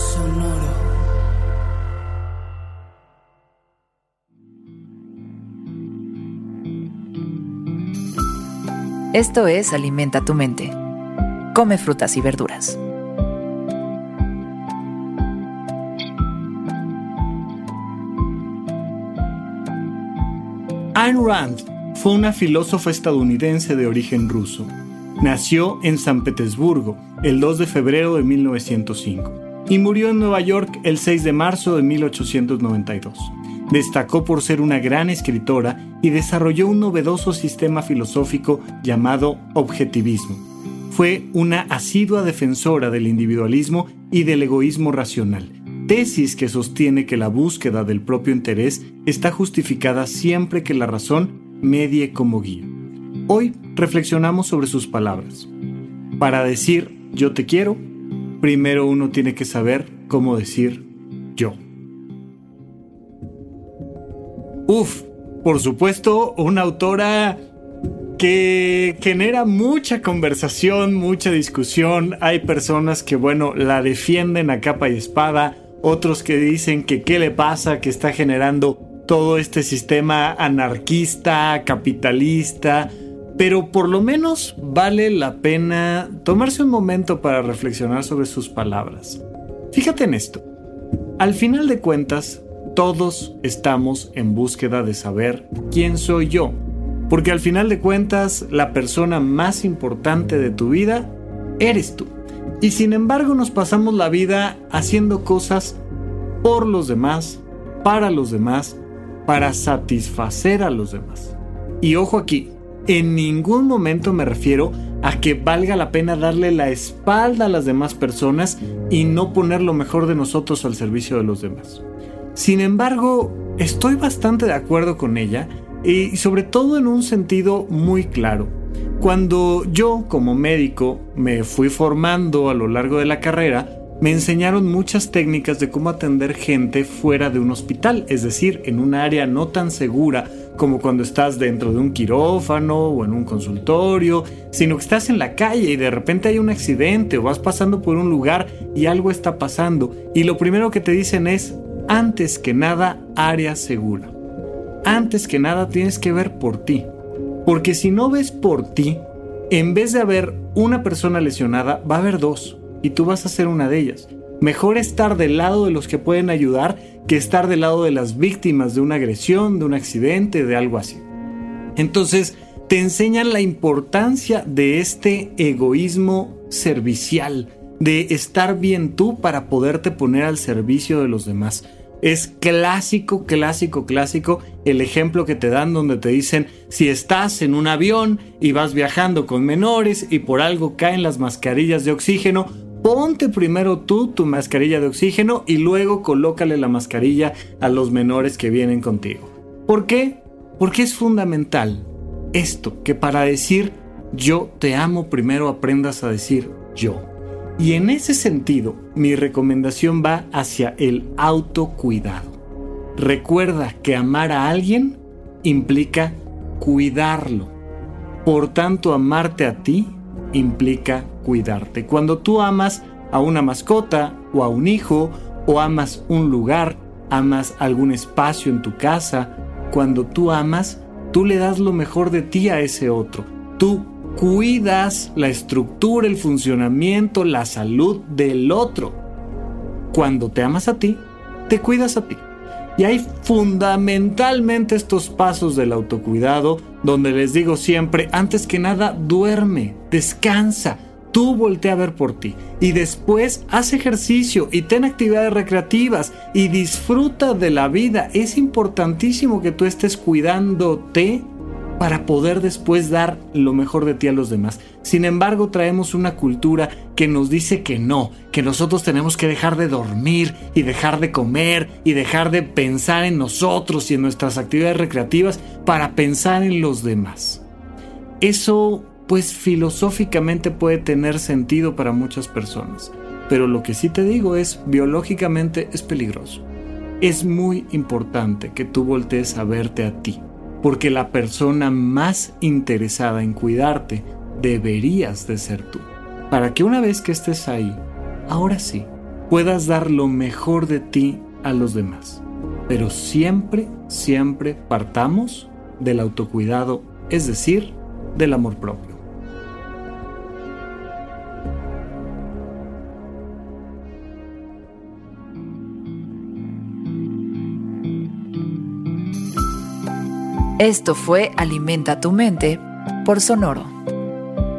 Sonoro. Esto es Alimenta tu mente. Come frutas y verduras. Ayn Rand fue una filósofa estadounidense de origen ruso. Nació en San Petersburgo el 2 de febrero de 1905 y murió en Nueva York el 6 de marzo de 1892. Destacó por ser una gran escritora y desarrolló un novedoso sistema filosófico llamado objetivismo. Fue una asidua defensora del individualismo y del egoísmo racional, tesis que sostiene que la búsqueda del propio interés está justificada siempre que la razón medie como guía. Hoy reflexionamos sobre sus palabras. Para decir yo te quiero, primero uno tiene que saber cómo decir yo. Uf, por supuesto, una autora que genera mucha conversación, mucha discusión. Hay personas que, bueno, la defienden a capa y espada, otros que dicen que qué le pasa, que está generando todo este sistema anarquista, capitalista, pero por lo menos vale la pena tomarse un momento para reflexionar sobre sus palabras. Fíjate en esto. Al final de cuentas, todos estamos en búsqueda de saber quién soy yo. Porque al final de cuentas, la persona más importante de tu vida eres tú. Y sin embargo nos pasamos la vida haciendo cosas por los demás, para los demás, para satisfacer a los demás. Y ojo aquí, en ningún momento me refiero a que valga la pena darle la espalda a las demás personas y no poner lo mejor de nosotros al servicio de los demás. Sin embargo, estoy bastante de acuerdo con ella y sobre todo en un sentido muy claro. Cuando yo como médico me fui formando a lo largo de la carrera, me enseñaron muchas técnicas de cómo atender gente fuera de un hospital, es decir, en un área no tan segura como cuando estás dentro de un quirófano o en un consultorio, sino que estás en la calle y de repente hay un accidente o vas pasando por un lugar y algo está pasando y lo primero que te dicen es, antes que nada, área segura. Antes que nada tienes que ver por ti, porque si no ves por ti, en vez de haber una persona lesionada, va a haber dos y tú vas a ser una de ellas. Mejor estar del lado de los que pueden ayudar que estar del lado de las víctimas de una agresión, de un accidente, de algo así. Entonces, te enseñan la importancia de este egoísmo servicial, de estar bien tú para poderte poner al servicio de los demás. Es clásico, clásico, clásico el ejemplo que te dan donde te dicen si estás en un avión y vas viajando con menores y por algo caen las mascarillas de oxígeno, Ponte primero tú tu mascarilla de oxígeno y luego colócale la mascarilla a los menores que vienen contigo. ¿Por qué? Porque es fundamental esto, que para decir yo te amo primero aprendas a decir yo. Y en ese sentido, mi recomendación va hacia el autocuidado. Recuerda que amar a alguien implica cuidarlo. Por tanto, amarte a ti implica cuidarte. Cuando tú amas a una mascota o a un hijo o amas un lugar, amas algún espacio en tu casa, cuando tú amas, tú le das lo mejor de ti a ese otro. Tú cuidas la estructura, el funcionamiento, la salud del otro. Cuando te amas a ti, te cuidas a ti. Y hay fundamentalmente estos pasos del autocuidado donde les digo siempre, antes que nada, duerme, descansa, tú voltea a ver por ti y después haz ejercicio y ten actividades recreativas y disfruta de la vida. Es importantísimo que tú estés cuidándote para poder después dar lo mejor de ti a los demás. Sin embargo, traemos una cultura que nos dice que no, que nosotros tenemos que dejar de dormir y dejar de comer y dejar de pensar en nosotros y en nuestras actividades recreativas para pensar en los demás. Eso, pues filosóficamente puede tener sentido para muchas personas, pero lo que sí te digo es, biológicamente es peligroso. Es muy importante que tú voltees a verte a ti porque la persona más interesada en cuidarte deberías de ser tú, para que una vez que estés ahí, ahora sí, puedas dar lo mejor de ti a los demás. Pero siempre, siempre partamos del autocuidado, es decir, del amor propio. Esto fue Alimenta tu mente por Sonoro.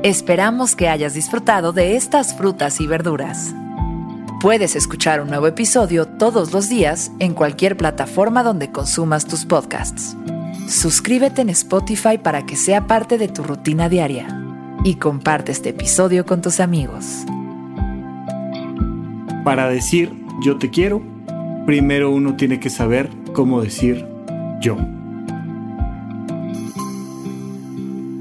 Esperamos que hayas disfrutado de estas frutas y verduras. Puedes escuchar un nuevo episodio todos los días en cualquier plataforma donde consumas tus podcasts. Suscríbete en Spotify para que sea parte de tu rutina diaria y comparte este episodio con tus amigos. Para decir yo te quiero, primero uno tiene que saber cómo decir yo.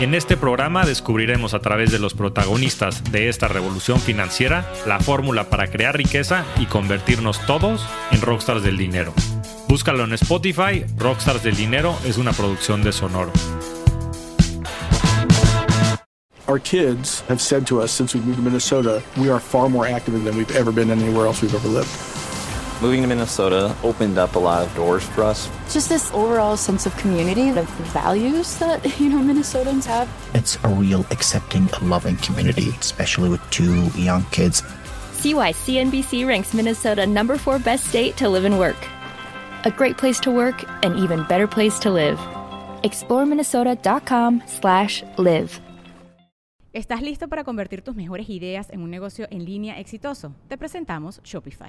En este programa descubriremos a través de los protagonistas de esta revolución financiera la fórmula para crear riqueza y convertirnos todos en rockstars del dinero. Búscalo en Spotify, Rockstars del Dinero es una producción de Sonoro. Our kids have said to us since we moved to Minnesota, we are far more active than we've ever been anywhere else we've ever lived. Moving to Minnesota opened up a lot of doors for us. just this overall sense of community, the values that, you know, Minnesotans have. It's a real accepting, loving community, especially with two young kids. See why CNBC ranks Minnesota number four best state to live and work. A great place to work, an even better place to live. ExploreMinnesota.com slash live. ¿Estás listo para convertir tus mejores ideas en un negocio en línea exitoso? Te presentamos Shopify.